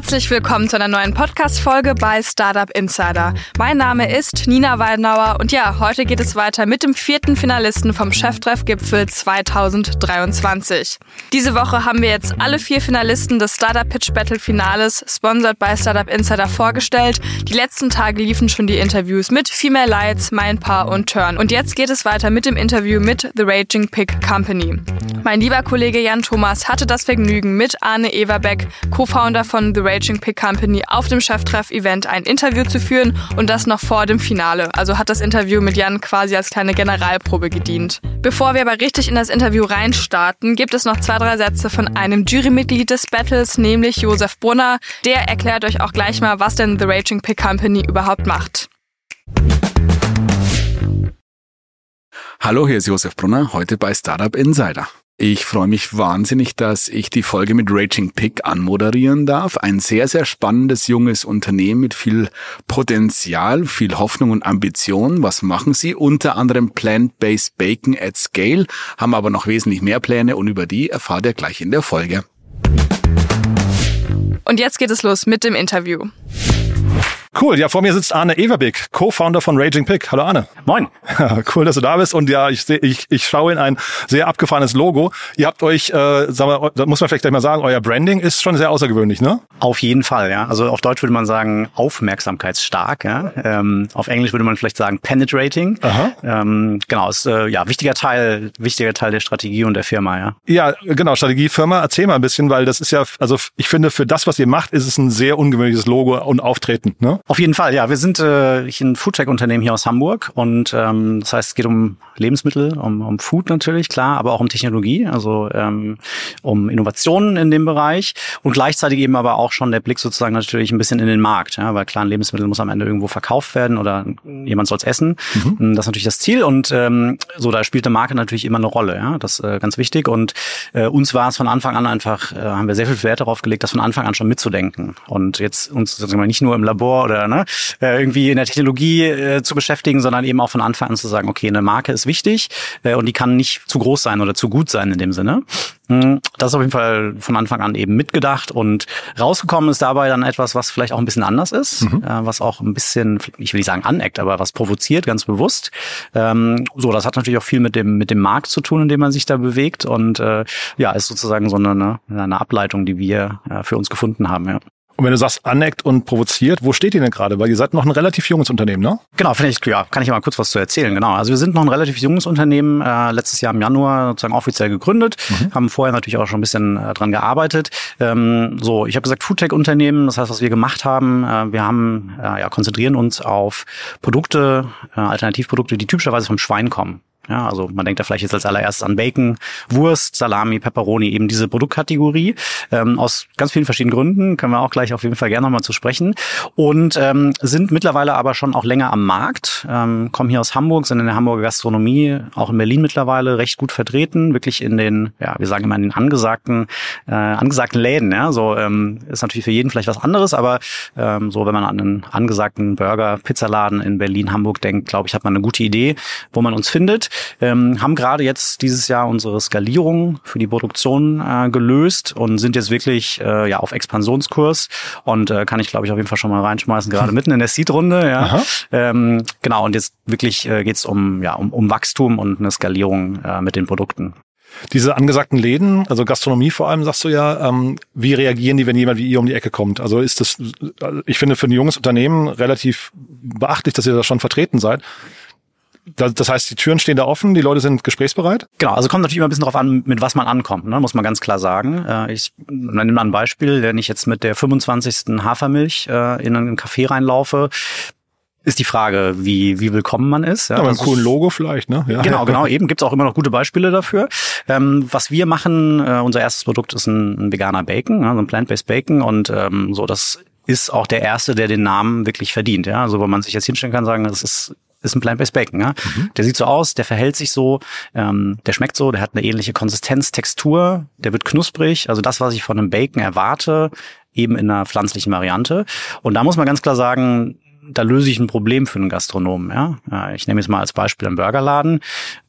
Herzlich willkommen zu einer neuen Podcast-Folge bei Startup Insider. Mein Name ist Nina Weidenauer und ja, heute geht es weiter mit dem vierten Finalisten vom Cheftreff-Gipfel 2023. Diese Woche haben wir jetzt alle vier Finalisten des Startup Pitch Battle Finales, sponsored bei Startup Insider, vorgestellt. Die letzten Tage liefen schon die Interviews mit Female Lights, Mindpaar und Turn. Und jetzt geht es weiter mit dem Interview mit The Raging Pig Company. Mein lieber Kollege Jan Thomas hatte das Vergnügen, mit Arne Everbeck, Co-Founder von The Raging Pig Company, auf dem Cheftreff-Event ein Interview zu führen und das noch vor dem Finale. Also hat das Interview mit Jan quasi als kleine Generalprobe gedient. Bevor wir aber richtig in das Interview reinstarten, gibt es noch zwei, drei Sätze von einem Jurymitglied des Battles, nämlich Josef Brunner. Der erklärt euch auch gleich mal, was denn The Raging Pig Company überhaupt macht. Hallo, hier ist Josef Brunner, heute bei Startup Insider. Ich freue mich wahnsinnig, dass ich die Folge mit Raging Pig anmoderieren darf. Ein sehr, sehr spannendes junges Unternehmen mit viel Potenzial, viel Hoffnung und Ambition. Was machen sie? Unter anderem Plant-Based Bacon at Scale, haben aber noch wesentlich mehr Pläne und über die erfahrt ihr gleich in der Folge. Und jetzt geht es los mit dem Interview. Cool, ja, vor mir sitzt Arne Everbeck, Co-Founder von Raging Pig. Hallo Arne. Moin. cool, dass du da bist und ja, ich, seh, ich, ich schaue in ein sehr abgefahrenes Logo. Ihr habt euch, äh, sagen wir, da muss man vielleicht gleich mal sagen, euer Branding ist schon sehr außergewöhnlich, ne? Auf jeden Fall, ja. Also auf Deutsch würde man sagen aufmerksamkeitsstark, ja. Ähm, auf Englisch würde man vielleicht sagen penetrating. Aha. Ähm, genau, ist äh, ja wichtiger Teil, wichtiger Teil der Strategie und der Firma, ja. Ja, genau, Strategie Firma. Erzähl mal ein bisschen, weil das ist ja, also ich finde, für das, was ihr macht, ist es ein sehr ungewöhnliches Logo und Auftreten, ne? Auf jeden Fall, ja. Wir sind äh, ein Foodtech-Unternehmen hier aus Hamburg und ähm, das heißt, es geht um Lebensmittel, um, um Food natürlich, klar, aber auch um Technologie, also ähm, um Innovationen in dem Bereich und gleichzeitig eben aber auch schon der Blick sozusagen natürlich ein bisschen in den Markt, ja, weil klar, ein Lebensmittel muss am Ende irgendwo verkauft werden oder jemand soll es essen. Mhm. Das ist natürlich das Ziel und ähm, so, da spielt der Marke natürlich immer eine Rolle, ja, das ist äh, ganz wichtig und äh, uns war es von Anfang an einfach, äh, haben wir sehr viel Wert darauf gelegt, das von Anfang an schon mitzudenken und jetzt uns sagen wir mal, nicht nur im Labor oder ne, äh, irgendwie in der Technologie äh, zu beschäftigen, sondern eben auch von Anfang an zu sagen, okay, eine Marke ist wichtig äh, und die kann nicht zu groß sein oder zu gut sein in dem Sinne. Hm, das ist auf jeden Fall von Anfang an eben mitgedacht und rausgekommen ist dabei dann etwas, was vielleicht auch ein bisschen anders ist, mhm. äh, was auch ein bisschen, ich will nicht sagen aneckt, aber was provoziert, ganz bewusst. Ähm, so, das hat natürlich auch viel mit dem mit dem Markt zu tun, in dem man sich da bewegt und äh, ja, ist sozusagen so eine, eine Ableitung, die wir äh, für uns gefunden haben. Ja. Und wenn du sagst, aneckt und provoziert, wo steht ihr denn gerade? Weil ihr seid noch ein relativ junges Unternehmen, ne? Genau, finde ich, ja, kann ich mal kurz was zu erzählen. Genau. Also wir sind noch ein relativ junges Unternehmen, äh, letztes Jahr im Januar sozusagen offiziell gegründet, mhm. haben vorher natürlich auch schon ein bisschen äh, dran gearbeitet. Ähm, so, ich habe gesagt, Foodtech-Unternehmen, das heißt, was wir gemacht haben, äh, wir haben, äh, ja, konzentrieren uns auf Produkte, äh, Alternativprodukte, die typischerweise vom Schwein kommen. Ja, also man denkt da vielleicht jetzt als allererstes an Bacon, Wurst, Salami, Pepperoni, eben diese Produktkategorie. Ähm, aus ganz vielen verschiedenen Gründen können wir auch gleich auf jeden Fall gerne nochmal zu sprechen. Und ähm, sind mittlerweile aber schon auch länger am Markt, ähm, kommen hier aus Hamburg, sind in der Hamburger Gastronomie, auch in Berlin mittlerweile recht gut vertreten, wirklich in den, ja, wir sagen immer in den angesagten, äh, angesagten Läden. Ja, so ähm, ist natürlich für jeden vielleicht was anderes, aber ähm, so wenn man an einen angesagten Burger, Pizzaladen in Berlin, Hamburg denkt, glaube ich, hat man eine gute Idee, wo man uns findet ähm, haben gerade jetzt dieses Jahr unsere Skalierung für die Produktion äh, gelöst und sind jetzt wirklich äh, ja auf Expansionskurs und äh, kann ich glaube ich auf jeden Fall schon mal reinschmeißen, gerade mitten in der Seed-Runde. Ja. Ähm, genau, und jetzt wirklich äh, geht es um, ja, um, um Wachstum und eine Skalierung äh, mit den Produkten. Diese angesagten Läden, also Gastronomie vor allem, sagst du ja, ähm, wie reagieren die, wenn jemand wie ihr um die Ecke kommt? Also ist das, ich finde, für ein junges Unternehmen relativ beachtlich, dass ihr da schon vertreten seid das heißt, die Türen stehen da offen, die Leute sind gesprächsbereit? Genau, also kommt natürlich immer ein bisschen darauf an, mit was man ankommt, ne? muss man ganz klar sagen. Äh, ich nenne mal ein Beispiel, wenn ich jetzt mit der 25. Hafermilch äh, in einen Café reinlaufe, ist die Frage, wie, wie willkommen man ist. Ja, aber ein cooles Logo vielleicht, ne? Ja. Genau, genau, eben gibt's auch immer noch gute Beispiele dafür. Ähm, was wir machen, äh, unser erstes Produkt ist ein, ein veganer Bacon, ja, so ein Plant-Based Bacon und ähm, so, das ist auch der erste, der den Namen wirklich verdient. Ja, also wo man sich jetzt hinstellen kann, sagen, das ist ist ein Plant-Based Bacon. Ja? Mhm. Der sieht so aus, der verhält sich so, ähm, der schmeckt so, der hat eine ähnliche Konsistenz, Textur, der wird knusprig. Also das, was ich von einem Bacon erwarte, eben in einer pflanzlichen Variante. Und da muss man ganz klar sagen, da löse ich ein Problem für einen Gastronomen. Ja? Ich nehme jetzt mal als Beispiel einen Burgerladen.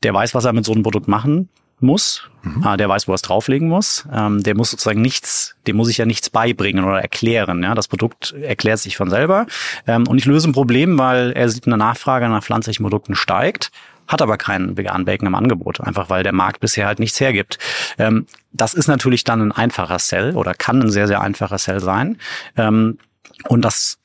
Der weiß, was er mit so einem Produkt machen muss, mhm. äh, der weiß, wo er es drauflegen muss. Ähm, der muss sozusagen nichts, dem muss ich ja nichts beibringen oder erklären. Ja? Das Produkt erklärt sich von selber. Ähm, und ich löse ein Problem, weil er sieht, eine Nachfrage nach pflanzlichen Produkten steigt hat aber keinen veganen Bacon im Angebot, einfach weil der Markt bisher halt nichts hergibt. Ähm, das ist natürlich dann ein einfacher Sell oder kann ein sehr, sehr einfacher Sell sein. Ähm, und das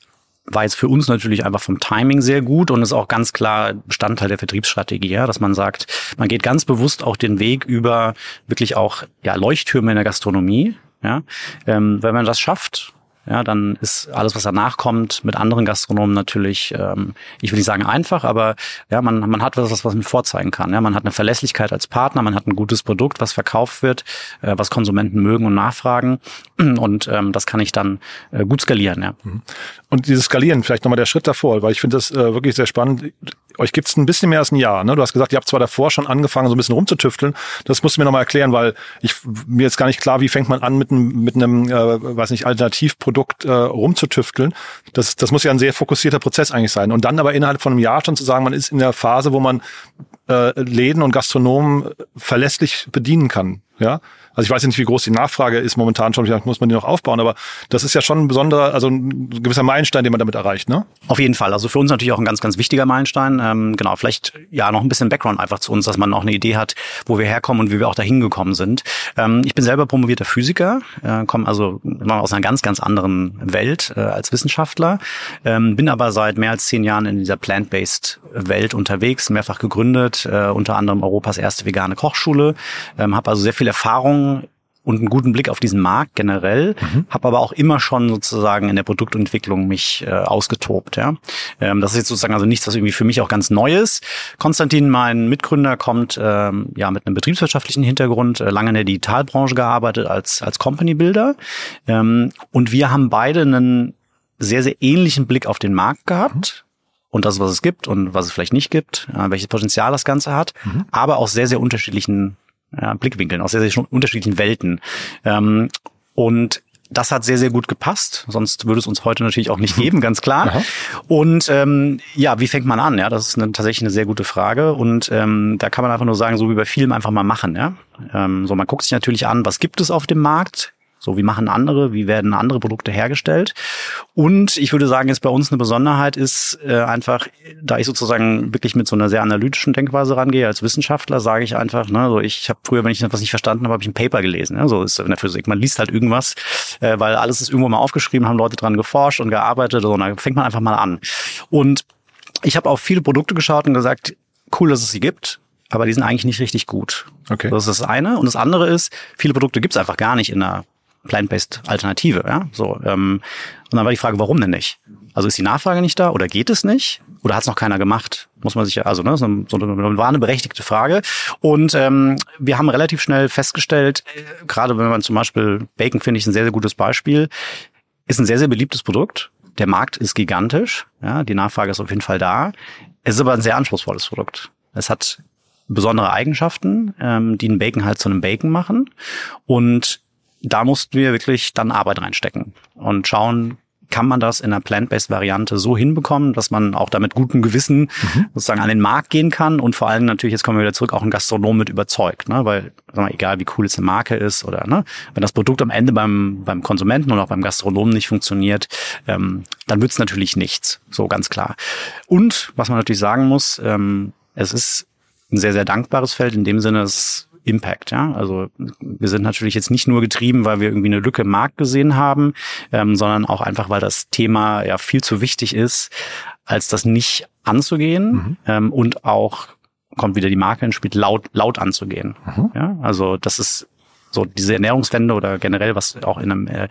war jetzt für uns natürlich einfach vom Timing sehr gut und ist auch ganz klar Bestandteil der Vertriebsstrategie, ja, dass man sagt, man geht ganz bewusst auch den Weg über wirklich auch ja, Leuchttürme in der Gastronomie. Ja, ähm, wenn man das schafft, ja, dann ist alles, was danach kommt, mit anderen Gastronomen natürlich, ähm, ich will nicht sagen einfach, aber ja, man, man hat was, was man vorzeigen kann. Ja, man hat eine Verlässlichkeit als Partner, man hat ein gutes Produkt, was verkauft wird, äh, was Konsumenten mögen und nachfragen. Und ähm, das kann ich dann äh, gut skalieren. Ja. Und dieses Skalieren, vielleicht nochmal der Schritt davor, weil ich finde das äh, wirklich sehr spannend euch gibt's ein bisschen mehr als ein Jahr. Ne? Du hast gesagt, ihr habt zwar davor schon angefangen, so ein bisschen rumzutüfteln. Das musst du mir nochmal erklären, weil ich mir jetzt gar nicht klar, wie fängt man an, mit einem, mit einem äh, weiß nicht, Alternativprodukt äh, rumzutüfteln. Das, das muss ja ein sehr fokussierter Prozess eigentlich sein. Und dann aber innerhalb von einem Jahr schon zu sagen, man ist in der Phase, wo man äh, Läden und Gastronomen verlässlich bedienen kann. Ja, also ich weiß nicht, wie groß die Nachfrage ist momentan schon, vielleicht muss man die noch aufbauen, aber das ist ja schon ein besonderer, also ein gewisser Meilenstein, den man damit erreicht, ne? Auf jeden Fall. Also für uns natürlich auch ein ganz, ganz wichtiger Meilenstein. Ähm, genau, vielleicht ja noch ein bisschen Background einfach zu uns, dass man auch eine Idee hat, wo wir herkommen und wie wir auch dahin gekommen sind. Ähm, ich bin selber promovierter Physiker, äh, komme also immer aus einer ganz, ganz anderen Welt äh, als Wissenschaftler, ähm, bin aber seit mehr als zehn Jahren in dieser Plant-Based Welt unterwegs, mehrfach gegründet, äh, unter anderem Europas erste vegane Kochschule, ähm, habe also sehr viel Erfahrung und einen guten Blick auf diesen Markt generell, mhm. habe aber auch immer schon sozusagen in der Produktentwicklung mich äh, ausgetobt. Ja, ähm, das ist jetzt sozusagen also nichts, was irgendwie für mich auch ganz neu ist. Konstantin, mein Mitgründer, kommt ähm, ja mit einem betriebswirtschaftlichen Hintergrund, äh, lange in der Digitalbranche gearbeitet als als Company Builder ähm, und wir haben beide einen sehr sehr ähnlichen Blick auf den Markt gehabt. Mhm und das, was es gibt und was es vielleicht nicht gibt, äh, welches Potenzial das Ganze hat, mhm. aber auch sehr, sehr unterschiedlichen ja, Blickwinkeln, aus sehr, sehr unterschiedlichen Welten. Ähm, und das hat sehr, sehr gut gepasst. Sonst würde es uns heute natürlich auch nicht geben, ganz klar. Aha. Und ähm, ja, wie fängt man an? Ja, das ist eine, tatsächlich eine sehr gute Frage. Und ähm, da kann man einfach nur sagen, so wie bei Filmen einfach mal machen. Ja, ähm, so man guckt sich natürlich an, was gibt es auf dem Markt? So, wie machen andere, wie werden andere Produkte hergestellt? Und ich würde sagen, jetzt bei uns eine Besonderheit ist äh, einfach, da ich sozusagen wirklich mit so einer sehr analytischen Denkweise rangehe, als Wissenschaftler sage ich einfach, ne, so ich habe früher, wenn ich etwas nicht verstanden habe, habe ich ein Paper gelesen. Ne? So ist in der Physik. Man liest halt irgendwas, äh, weil alles ist irgendwo mal aufgeschrieben, haben Leute dran geforscht und gearbeitet und dann fängt man einfach mal an. Und ich habe auf viele Produkte geschaut und gesagt, cool, dass es sie gibt, aber die sind eigentlich nicht richtig gut. Okay. Das ist das eine. Und das andere ist, viele Produkte gibt es einfach gar nicht in der plant-based Alternative. Ja? So, ähm, und dann war die Frage, warum denn nicht? Also ist die Nachfrage nicht da oder geht es nicht? Oder hat es noch keiner gemacht? Muss man sich ja, also ne, so, so eine, war eine berechtigte Frage. Und ähm, wir haben relativ schnell festgestellt, äh, gerade wenn man zum Beispiel Bacon finde ich ein sehr, sehr gutes Beispiel, ist ein sehr, sehr beliebtes Produkt. Der Markt ist gigantisch, ja, die Nachfrage ist auf jeden Fall da. Es ist aber ein sehr anspruchsvolles Produkt. Es hat besondere Eigenschaften, ähm, die einen Bacon halt zu einem Bacon machen. Und da mussten wir wirklich dann Arbeit reinstecken und schauen, kann man das in einer plant-based Variante so hinbekommen, dass man auch damit gutem Gewissen mhm. sozusagen an den Markt gehen kann und vor allem natürlich, jetzt kommen wir wieder zurück, auch ein Gastronom mit überzeugt, ne? weil sag mal, egal wie cool jetzt eine Marke ist oder ne, wenn das Produkt am Ende beim, beim Konsumenten oder auch beim Gastronomen nicht funktioniert, ähm, dann wird's natürlich nichts, so ganz klar. Und was man natürlich sagen muss, ähm, es ist ein sehr, sehr dankbares Feld in dem Sinne, dass Impact. Ja? Also wir sind natürlich jetzt nicht nur getrieben, weil wir irgendwie eine Lücke im Markt gesehen haben, ähm, sondern auch einfach, weil das Thema ja viel zu wichtig ist, als das nicht anzugehen mhm. ähm, und auch kommt wieder die Marke ins Spiel, laut, laut anzugehen. Mhm. Ja? Also das ist so diese Ernährungswende oder generell, was auch in einem äh,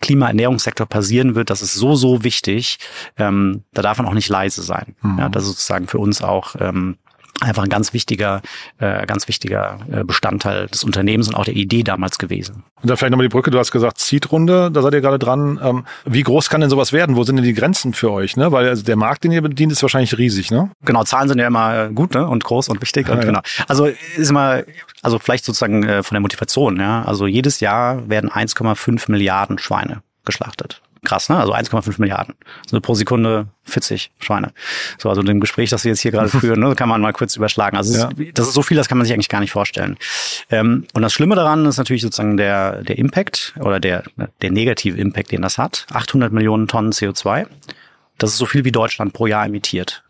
Klimaernährungssektor passieren wird, das ist so, so wichtig. Ähm, da darf man auch nicht leise sein. Mhm. Ja, das ist sozusagen für uns auch ähm, einfach ein ganz wichtiger, äh, ganz wichtiger äh, Bestandteil des Unternehmens und auch der Idee damals gewesen. Und dann vielleicht nochmal die Brücke, du hast gesagt Seed-Runde, da seid ihr gerade dran. Ähm, wie groß kann denn sowas werden? Wo sind denn die Grenzen für euch? Ne? Weil also der Markt, den ihr bedient, ist wahrscheinlich riesig, ne? Genau, Zahlen sind ja immer gut ne? und groß und wichtig. Ja, und ja. genau. Also ist immer, also vielleicht sozusagen äh, von der Motivation, ja. Also jedes Jahr werden 1,5 Milliarden Schweine geschlachtet. Krass, ne? Also 1,5 Milliarden. Also pro Sekunde 40 Schweine. So, also dem Gespräch, das wir jetzt hier gerade führen, ne, kann man mal kurz überschlagen. Also ja. ist, das ist so viel, das kann man sich eigentlich gar nicht vorstellen. Ähm, und das Schlimme daran ist natürlich sozusagen der, der Impact oder der, der negative Impact, den das hat. 800 Millionen Tonnen CO2. Das ist so viel, wie Deutschland pro Jahr emittiert.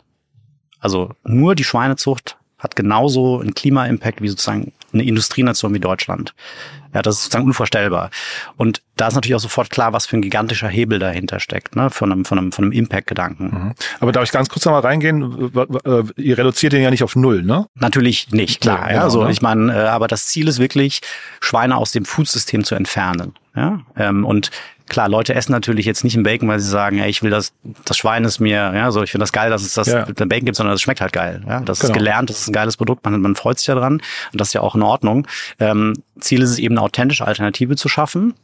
Also nur die Schweinezucht hat genauso einen Klima-Impact wie sozusagen eine Industrienation wie Deutschland. Ja, das ist sozusagen unvorstellbar. Und da ist natürlich auch sofort klar, was für ein gigantischer Hebel dahinter steckt, ne, von einem, von einem, von einem Impact-Gedanken. Mhm. Aber darf ich ganz kurz nochmal reingehen? Äh, ihr reduziert den ja nicht auf null, ne? Natürlich nicht, klar. Ja, ja. Also ich meine, äh, aber das Ziel ist wirklich, Schweine aus dem Foodsystem zu entfernen. Ja, ähm, und klar, Leute essen natürlich jetzt nicht ein Bacon, weil sie sagen, ja, ich will das, das Schwein ist mir, ja, so ich finde das geil, dass es das ja. Bacon gibt, sondern es schmeckt halt geil. Ja, das genau. ist gelernt, das ist ein geiles Produkt, man, man freut sich ja dran und das ist ja auch in Ordnung. Ähm, Ziel ist es eben, eine authentische Alternative zu schaffen,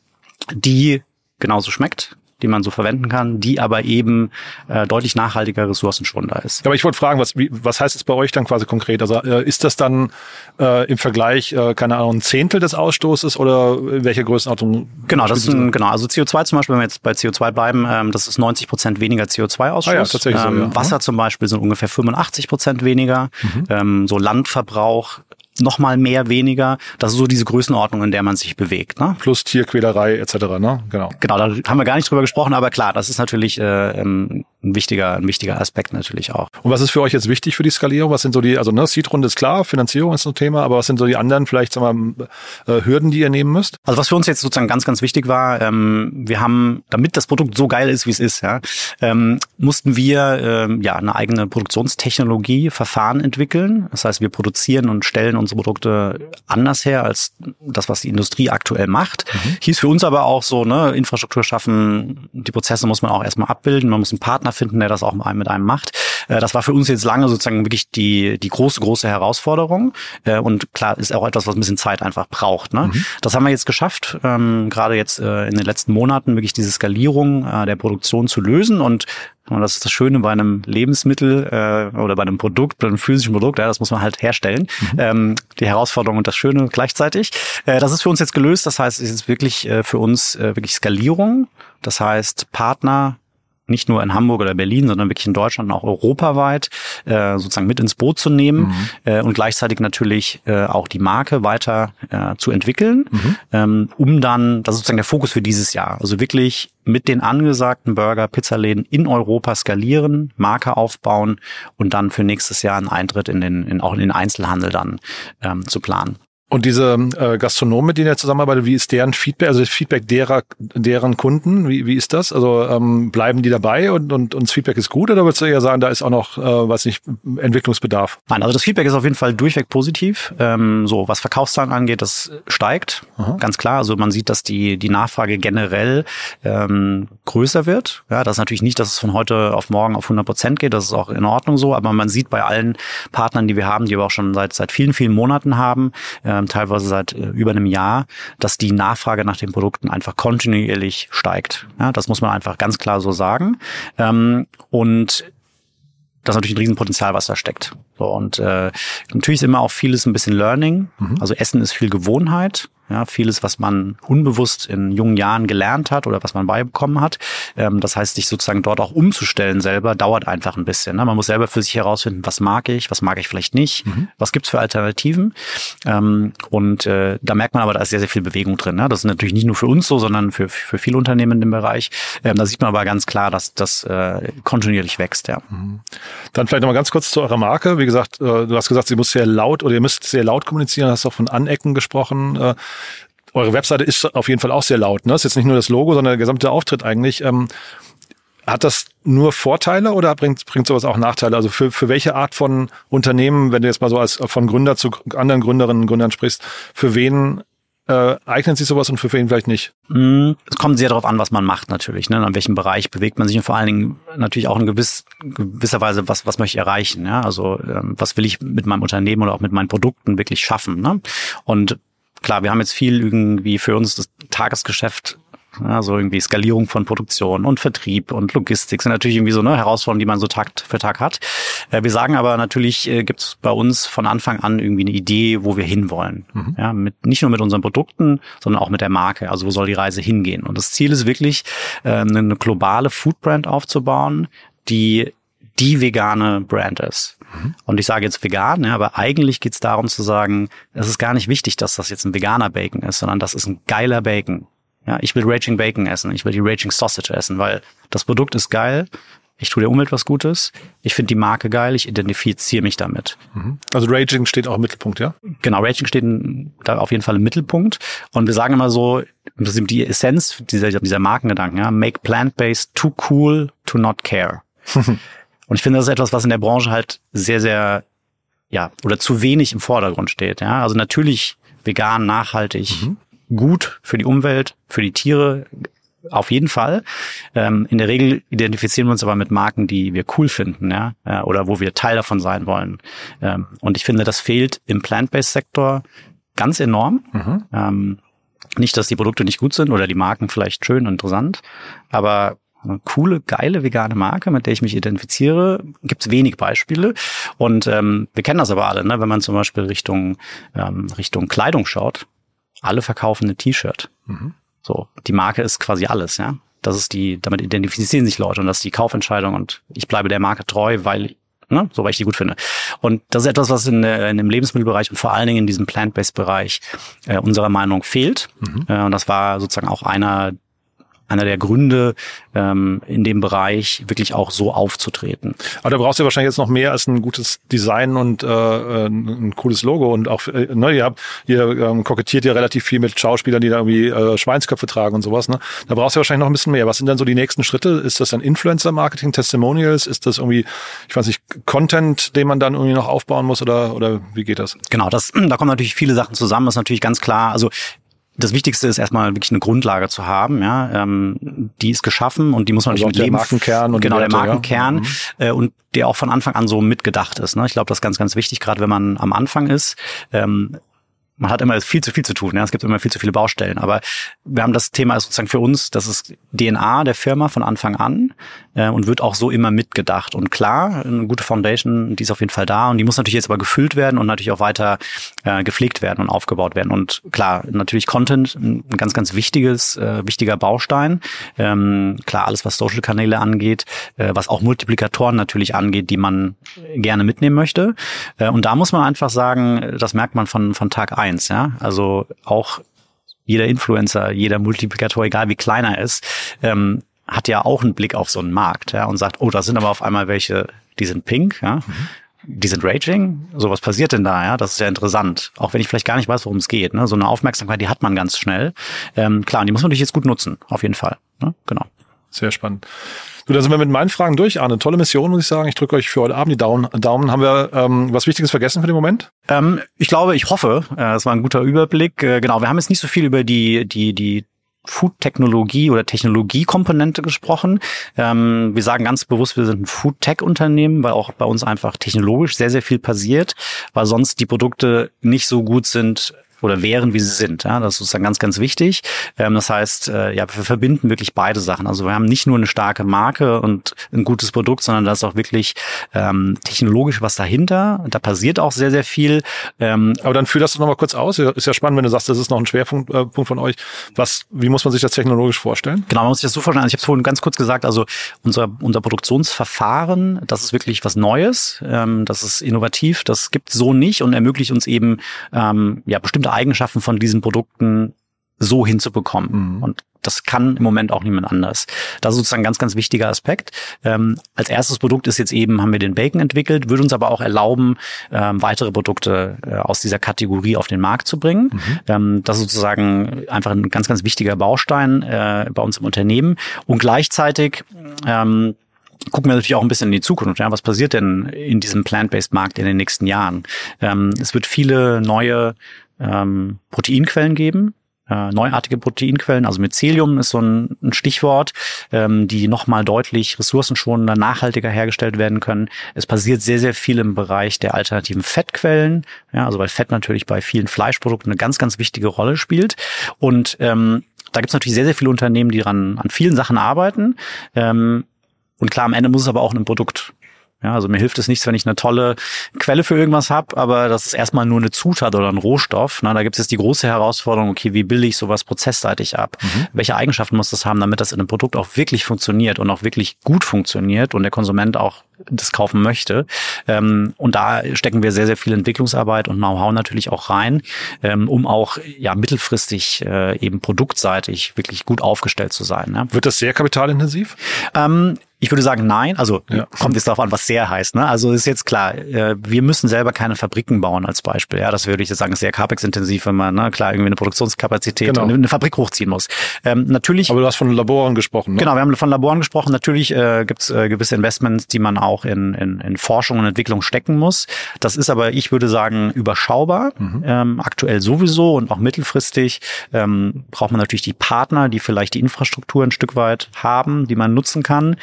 die genauso schmeckt, die man so verwenden kann, die aber eben äh, deutlich nachhaltiger ressourcenschonender ist. Aber ich wollte fragen, was, wie, was heißt es bei euch dann quasi konkret? Also äh, ist das dann äh, im Vergleich, äh, keine Ahnung, ein Zehntel des Ausstoßes oder in welcher Größenordnung? Genau, das ist ein, genau. Also CO2 zum Beispiel, wenn wir jetzt bei CO2 bleiben, ähm, das ist 90 Prozent weniger CO2-Ausstoß. Ah ja, tatsächlich ähm, so, ja. Wasser zum Beispiel sind ungefähr 85 Prozent weniger. Mhm. Ähm, so Landverbrauch noch mal mehr, weniger. Das ist so diese Größenordnung, in der man sich bewegt. Ne? Plus Tierquälerei etc. Ne? Genau. Genau, da haben wir gar nicht drüber gesprochen, aber klar, das ist natürlich äh, ähm, ein wichtiger, ein wichtiger Aspekt natürlich auch. Und was ist für euch jetzt wichtig für die Skalierung? Was sind so die, also ne, Seed-Runde ist klar, Finanzierung ist ein Thema, aber was sind so die anderen vielleicht sagen wir, äh, Hürden, die ihr nehmen müsst? Also was für uns jetzt sozusagen ganz, ganz wichtig war, ähm, wir haben, damit das Produkt so geil ist, wie es ist, ja, ähm, mussten wir ähm, ja eine eigene Produktionstechnologie, Verfahren entwickeln. Das heißt, wir produzieren und stellen unsere Produkte anders her als das, was die Industrie aktuell macht. Mhm. Hieß für uns aber auch so, ne, Infrastruktur schaffen, die Prozesse muss man auch erstmal abbilden, man muss einen Partner Partner finden, der das auch mit einem macht. Äh, das war für uns jetzt lange sozusagen wirklich die, die große, große Herausforderung. Äh, und klar, ist auch etwas, was ein bisschen Zeit einfach braucht. Ne? Mhm. Das haben wir jetzt geschafft, ähm, gerade jetzt äh, in den letzten Monaten wirklich diese Skalierung der Produktion zu lösen. Und und das ist das Schöne bei einem Lebensmittel äh, oder bei einem Produkt, bei einem physischen Produkt, ja, das muss man halt herstellen. Mhm. Ähm, die Herausforderung und das Schöne gleichzeitig. Äh, das ist für uns jetzt gelöst. Das heißt, es ist wirklich äh, für uns äh, wirklich Skalierung. Das heißt, Partner nicht nur in Hamburg oder Berlin, sondern wirklich in Deutschland und auch europaweit äh, sozusagen mit ins Boot zu nehmen mhm. äh, und gleichzeitig natürlich äh, auch die Marke weiter äh, zu entwickeln, mhm. ähm, um dann, das ist sozusagen der Fokus für dieses Jahr, also wirklich mit den angesagten Burger, Pizzaläden in Europa skalieren, Marke aufbauen und dann für nächstes Jahr einen Eintritt in den, in, auch in den Einzelhandel dann ähm, zu planen. Und diese äh, Gastronomen, mit denen ihr zusammenarbeitet, wie ist deren Feedback, also das Feedback derer, deren Kunden, wie, wie ist das? Also ähm, bleiben die dabei und, und, und das Feedback ist gut oder würdest du eher sagen, da ist auch noch, äh, weiß nicht, Entwicklungsbedarf? Nein, also das Feedback ist auf jeden Fall durchweg positiv. Ähm, so, was Verkaufszahlen angeht, das steigt, Aha. ganz klar. Also man sieht, dass die, die Nachfrage generell ähm, größer wird. Ja, das ist natürlich nicht, dass es von heute auf morgen auf 100 Prozent geht, das ist auch in Ordnung so, aber man sieht bei allen Partnern, die wir haben, die wir auch schon seit, seit vielen, vielen Monaten haben, äh, teilweise seit äh, über einem Jahr, dass die Nachfrage nach den Produkten einfach kontinuierlich steigt. Ja, das muss man einfach ganz klar so sagen. Ähm, und das ist natürlich ein Riesenpotenzial, was da steckt. So, und äh, natürlich ist immer auch vieles ein bisschen Learning. Mhm. Also Essen ist viel Gewohnheit. Ja, vieles, was man unbewusst in jungen Jahren gelernt hat oder was man beibekommen hat. Ähm, das heißt, sich sozusagen dort auch umzustellen selber, dauert einfach ein bisschen. Ne? Man muss selber für sich herausfinden, was mag ich, was mag ich vielleicht nicht, mhm. was gibt's für Alternativen. Ähm, und äh, da merkt man aber, da ist sehr, sehr viel Bewegung drin. Ne? Das ist natürlich nicht nur für uns so, sondern für, für viele Unternehmen in dem Bereich. Ähm, da sieht man aber ganz klar, dass das äh, kontinuierlich wächst. Ja. Mhm. Dann vielleicht nochmal ganz kurz zu eurer Marke. Wie gesagt, äh, du hast gesagt, sie muss sehr laut oder ihr müsst sehr laut kommunizieren, hast auch von Anecken gesprochen. Eure Webseite ist auf jeden Fall auch sehr laut. Ne? Ist jetzt nicht nur das Logo, sondern der gesamte Auftritt eigentlich. Ähm, hat das nur Vorteile oder bringt, bringt sowas auch Nachteile? Also für, für welche Art von Unternehmen, wenn du jetzt mal so als von Gründer zu anderen Gründerinnen und Gründern sprichst, für wen äh, eignet sich sowas und für wen vielleicht nicht? Mm, es kommt sehr darauf an, was man macht natürlich, ne? in welchem Bereich bewegt man sich und vor allen Dingen natürlich auch in gewiss, gewisser Weise, was, was möchte ich erreichen. Ja? Also ähm, was will ich mit meinem Unternehmen oder auch mit meinen Produkten wirklich schaffen. Ne? Und klar, wir haben jetzt viel irgendwie für uns das Tagesgeschäft Also irgendwie Skalierung von Produktion und Vertrieb und Logistik sind natürlich irgendwie so ne, Herausforderungen, die man so Tag für Tag hat. Äh, wir sagen aber natürlich, äh, gibt es bei uns von Anfang an irgendwie eine Idee, wo wir hinwollen. Mhm. Ja, mit, nicht nur mit unseren Produkten, sondern auch mit der Marke. Also wo soll die Reise hingehen? Und das Ziel ist wirklich, äh, eine globale Foodbrand aufzubauen, die die vegane Brand ist. Mhm. Und ich sage jetzt vegan, ja, aber eigentlich geht es darum zu sagen, es ist gar nicht wichtig, dass das jetzt ein veganer Bacon ist, sondern das ist ein geiler Bacon. Ja, ich will Raging Bacon essen, ich will die Raging Sausage essen, weil das Produkt ist geil, ich tue der Umwelt was Gutes, ich finde die Marke geil, ich identifiziere mich damit. Mhm. Also Raging steht auch im Mittelpunkt, ja? Genau, Raging steht da auf jeden Fall im Mittelpunkt. Und wir sagen immer so, das ist die Essenz dieser, dieser Markengedanken, ja, make plant-based too cool to not care. Und ich finde, das ist etwas, was in der Branche halt sehr, sehr, ja, oder zu wenig im Vordergrund steht. Ja, also natürlich vegan, nachhaltig, mhm. gut für die Umwelt, für die Tiere, auf jeden Fall. Ähm, in der Regel identifizieren wir uns aber mit Marken, die wir cool finden, ja, äh, oder wo wir Teil davon sein wollen. Ähm, und ich finde, das fehlt im Plant-Based-Sektor ganz enorm. Mhm. Ähm, nicht, dass die Produkte nicht gut sind oder die Marken vielleicht schön und interessant, aber eine coole, geile vegane Marke, mit der ich mich identifiziere, gibt es wenig Beispiele. Und ähm, wir kennen das aber alle, ne? wenn man zum Beispiel Richtung, ähm, Richtung Kleidung schaut. Alle verkaufen eine T-Shirt. Mhm. So, die Marke ist quasi alles, ja. Das ist die, damit identifizieren sich Leute und das ist die Kaufentscheidung und ich bleibe der Marke treu, weil Ne? so weil ich die gut finde. Und das ist etwas, was in, in dem Lebensmittelbereich und vor allen Dingen in diesem Plant-Based-Bereich äh, unserer Meinung fehlt. Mhm. Äh, und das war sozusagen auch einer einer der Gründe, ähm, in dem Bereich wirklich auch so aufzutreten. Aber da brauchst du wahrscheinlich jetzt noch mehr als ein gutes Design und äh, äh, ein cooles Logo und auch, äh, ne, ihr habt, ihr ähm, kokettiert ja relativ viel mit Schauspielern, die da irgendwie äh, Schweinsköpfe tragen und sowas. Ne? Da brauchst du wahrscheinlich noch ein bisschen mehr. Was sind denn so die nächsten Schritte? Ist das dann Influencer-Marketing, Testimonials? Ist das irgendwie, ich weiß nicht, Content, den man dann irgendwie noch aufbauen muss oder oder wie geht das? Genau, das da kommen natürlich viele Sachen zusammen. Das ist natürlich ganz klar. Also das Wichtigste ist erstmal wirklich eine Grundlage zu haben, ja, ähm, die ist geschaffen und die muss man also natürlich mit der Markenkern und genau der Markenkern ja. äh, und der auch von Anfang an so mitgedacht ist. Ne? Ich glaube, das ist ganz, ganz wichtig, gerade wenn man am Anfang ist. Ähm, man hat immer viel zu viel zu tun. Ja? Es gibt immer viel zu viele Baustellen. Aber wir haben das Thema sozusagen für uns, das ist DNA der Firma von Anfang an äh, und wird auch so immer mitgedacht. Und klar, eine gute Foundation, die ist auf jeden Fall da und die muss natürlich jetzt aber gefüllt werden und natürlich auch weiter äh, gepflegt werden und aufgebaut werden. Und klar, natürlich Content, ein ganz, ganz wichtiges, äh, wichtiger Baustein. Ähm, klar, alles, was Social-Kanäle angeht, äh, was auch Multiplikatoren natürlich angeht, die man gerne mitnehmen möchte. Äh, und da muss man einfach sagen, das merkt man von, von Tag eins. Ja? Also auch jeder Influencer, jeder Multiplikator, egal wie klein er ist, ähm, hat ja auch einen Blick auf so einen Markt ja, und sagt, oh, da sind aber auf einmal welche, die sind pink, ja. Mhm. Die sind raging, so was passiert denn da, ja? Das ist ja interessant. Auch wenn ich vielleicht gar nicht weiß, worum es geht. Ne? So eine Aufmerksamkeit, die hat man ganz schnell. Ähm, klar, und die muss man natürlich jetzt gut nutzen, auf jeden Fall. Ne? Genau. Sehr spannend. Du, da sind wir mit meinen Fragen durch, Arne. Tolle Mission, muss ich sagen. Ich drücke euch für heute Abend die Daumen. Daumen. Haben wir ähm, was Wichtiges vergessen für den Moment? Ähm, ich glaube, ich hoffe, äh, es war ein guter Überblick. Äh, genau, wir haben jetzt nicht so viel über die, die, die Food-Technologie oder Technologiekomponente gesprochen. Ähm, wir sagen ganz bewusst, wir sind ein Food-Tech-Unternehmen, weil auch bei uns einfach technologisch sehr, sehr viel passiert, weil sonst die Produkte nicht so gut sind, oder wären, wie sie sind. Ja, das ist sozusagen ganz, ganz wichtig. Ähm, das heißt, äh, ja, wir verbinden wirklich beide Sachen. Also wir haben nicht nur eine starke Marke und ein gutes Produkt, sondern da ist auch wirklich ähm, technologisch was dahinter. Da passiert auch sehr, sehr viel. Ähm, Aber dann führ das doch nochmal kurz aus. Ist ja spannend, wenn du sagst, das ist noch ein Schwerpunkt äh, Punkt von euch. Was, wie muss man sich das technologisch vorstellen? Genau, man muss sich das so vorstellen. Also ich habe es vorhin ganz kurz gesagt. Also unser, unser Produktionsverfahren, das ist wirklich was Neues. Ähm, das ist innovativ. Das gibt so nicht und ermöglicht uns eben ähm, ja bestimmte bestimmte Eigenschaften von diesen Produkten so hinzubekommen. Mhm. Und das kann im Moment auch niemand anders. Das ist sozusagen ein ganz, ganz wichtiger Aspekt. Ähm, als erstes Produkt ist jetzt eben, haben wir den Bacon entwickelt, würde uns aber auch erlauben, ähm, weitere Produkte äh, aus dieser Kategorie auf den Markt zu bringen. Mhm. Ähm, das ist sozusagen einfach ein ganz, ganz wichtiger Baustein äh, bei uns im Unternehmen. Und gleichzeitig ähm, gucken wir natürlich auch ein bisschen in die Zukunft. Ja, was passiert denn in diesem Plant-Based-Markt in den nächsten Jahren? Ähm, es wird viele neue ähm, Proteinquellen geben, äh, neuartige Proteinquellen, also Mycelium ist so ein, ein Stichwort, ähm, die nochmal deutlich ressourcenschonender, nachhaltiger hergestellt werden können. Es passiert sehr, sehr viel im Bereich der alternativen Fettquellen, ja, also weil Fett natürlich bei vielen Fleischprodukten eine ganz, ganz wichtige Rolle spielt. Und ähm, da gibt es natürlich sehr, sehr viele Unternehmen, die dran an vielen Sachen arbeiten. Ähm, und klar, am Ende muss es aber auch ein Produkt ja, also mir hilft es nichts, wenn ich eine tolle Quelle für irgendwas habe, aber das ist erstmal nur eine Zutat oder ein Rohstoff. Na, da gibt es jetzt die große Herausforderung, okay, wie bilde ich sowas prozessseitig ab? Mhm. Welche Eigenschaften muss das haben, damit das in einem Produkt auch wirklich funktioniert und auch wirklich gut funktioniert und der Konsument auch das kaufen möchte. Ähm, und da stecken wir sehr, sehr viel Entwicklungsarbeit und Know-how natürlich auch rein, ähm, um auch ja mittelfristig äh, eben produktseitig wirklich gut aufgestellt zu sein. Ne? Wird das sehr kapitalintensiv? Ähm, ich würde sagen, nein. Also ja. kommt jetzt darauf an, was sehr heißt. Ne? Also ist jetzt klar, äh, wir müssen selber keine Fabriken bauen als Beispiel. Ja, das würde ich jetzt sagen, ist sehr capex-intensiv, wenn man ne, klar irgendwie eine Produktionskapazität genau. und eine Fabrik hochziehen muss. Ähm, natürlich. Aber du hast von Laboren gesprochen. Ne? Genau, wir haben von Laboren gesprochen. Natürlich äh, gibt es äh, gewisse Investments, die man auch in, in, in Forschung und Entwicklung stecken muss. Das ist aber, ich würde sagen, überschaubar. Mhm. Ähm, aktuell sowieso und auch mittelfristig ähm, braucht man natürlich die Partner, die vielleicht die Infrastruktur ein Stück weit haben, die man nutzen kann.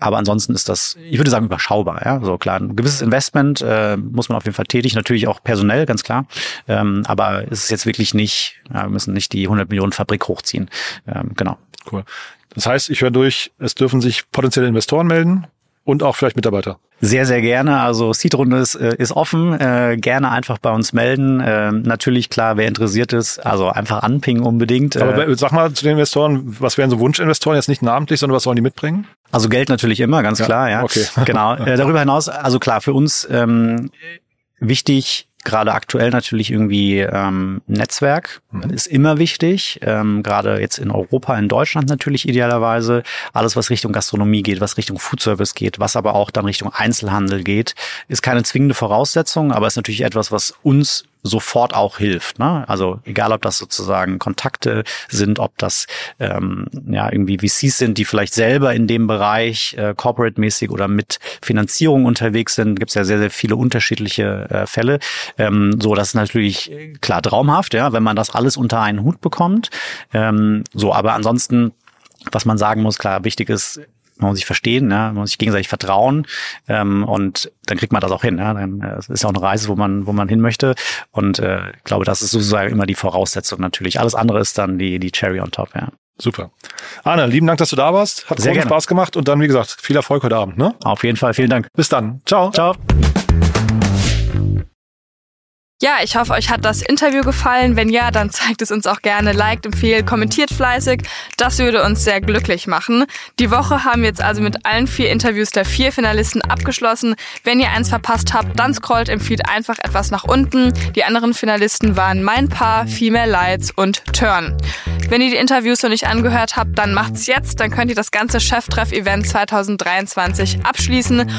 Aber ansonsten ist das, ich würde sagen, überschaubar. Ja? So klar, ein gewisses Investment äh, muss man auf jeden Fall tätig, natürlich auch personell, ganz klar. Ähm, aber es ist jetzt wirklich nicht, ja, wir müssen nicht die 100 Millionen Fabrik hochziehen. Ähm, genau. Cool. Das heißt, ich höre durch, es dürfen sich potenzielle Investoren melden und auch vielleicht Mitarbeiter. Sehr, sehr gerne. Also Seed-Runde ist, äh, ist offen. Äh, gerne einfach bei uns melden. Äh, natürlich, klar, wer interessiert ist, also einfach anpingen unbedingt. Aber äh, sag mal zu den Investoren, was wären so Wunschinvestoren jetzt nicht namentlich, sondern was sollen die mitbringen? Also Geld natürlich immer, ganz ja, klar, ja. Okay. Genau. Äh, darüber hinaus, also klar, für uns ähm, wichtig, gerade aktuell natürlich irgendwie ähm, Netzwerk mhm. ist immer wichtig, ähm, gerade jetzt in Europa, in Deutschland natürlich idealerweise. Alles, was Richtung Gastronomie geht, was Richtung Foodservice geht, was aber auch dann Richtung Einzelhandel geht, ist keine zwingende Voraussetzung, aber ist natürlich etwas, was uns sofort auch hilft. Ne? Also egal, ob das sozusagen Kontakte sind, ob das ähm, ja irgendwie VCs sind, die vielleicht selber in dem Bereich äh, corporate-mäßig oder mit Finanzierung unterwegs sind, gibt es ja sehr, sehr viele unterschiedliche äh, Fälle. Ähm, so, das ist natürlich klar traumhaft, ja, wenn man das alles unter einen Hut bekommt. Ähm, so, aber ansonsten was man sagen muss, klar, wichtig ist, man muss sich verstehen, ne? man muss sich gegenseitig vertrauen ähm, und dann kriegt man das auch hin. Ne? Dann äh, ist auch eine Reise, wo man, wo man hin möchte. Und äh, ich glaube, das ist sozusagen immer die Voraussetzung natürlich. Alles andere ist dann die, die Cherry on top, ja. Super. Arne, lieben Dank, dass du da warst. Hat Sehr großen Spaß gemacht und dann, wie gesagt, viel Erfolg heute Abend. Ne? Auf jeden Fall, vielen Dank. Bis dann. Ciao. Ciao. Ja, ich hoffe, euch hat das Interview gefallen. Wenn ja, dann zeigt es uns auch gerne, liked, empfehlt, kommentiert fleißig. Das würde uns sehr glücklich machen. Die Woche haben wir jetzt also mit allen vier Interviews der vier Finalisten abgeschlossen. Wenn ihr eins verpasst habt, dann scrollt empfiehlt einfach etwas nach unten. Die anderen Finalisten waren Mein Paar, Female Lights und Turn. Wenn ihr die Interviews noch nicht angehört habt, dann macht's jetzt. Dann könnt ihr das ganze Cheftreff-Event 2023 abschließen.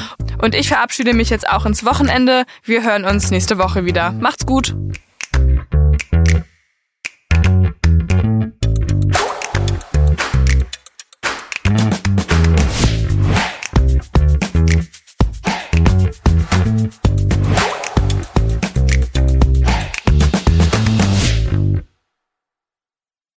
Und ich verabschiede mich jetzt auch ins Wochenende. Wir hören uns nächste Woche wieder. Macht's gut!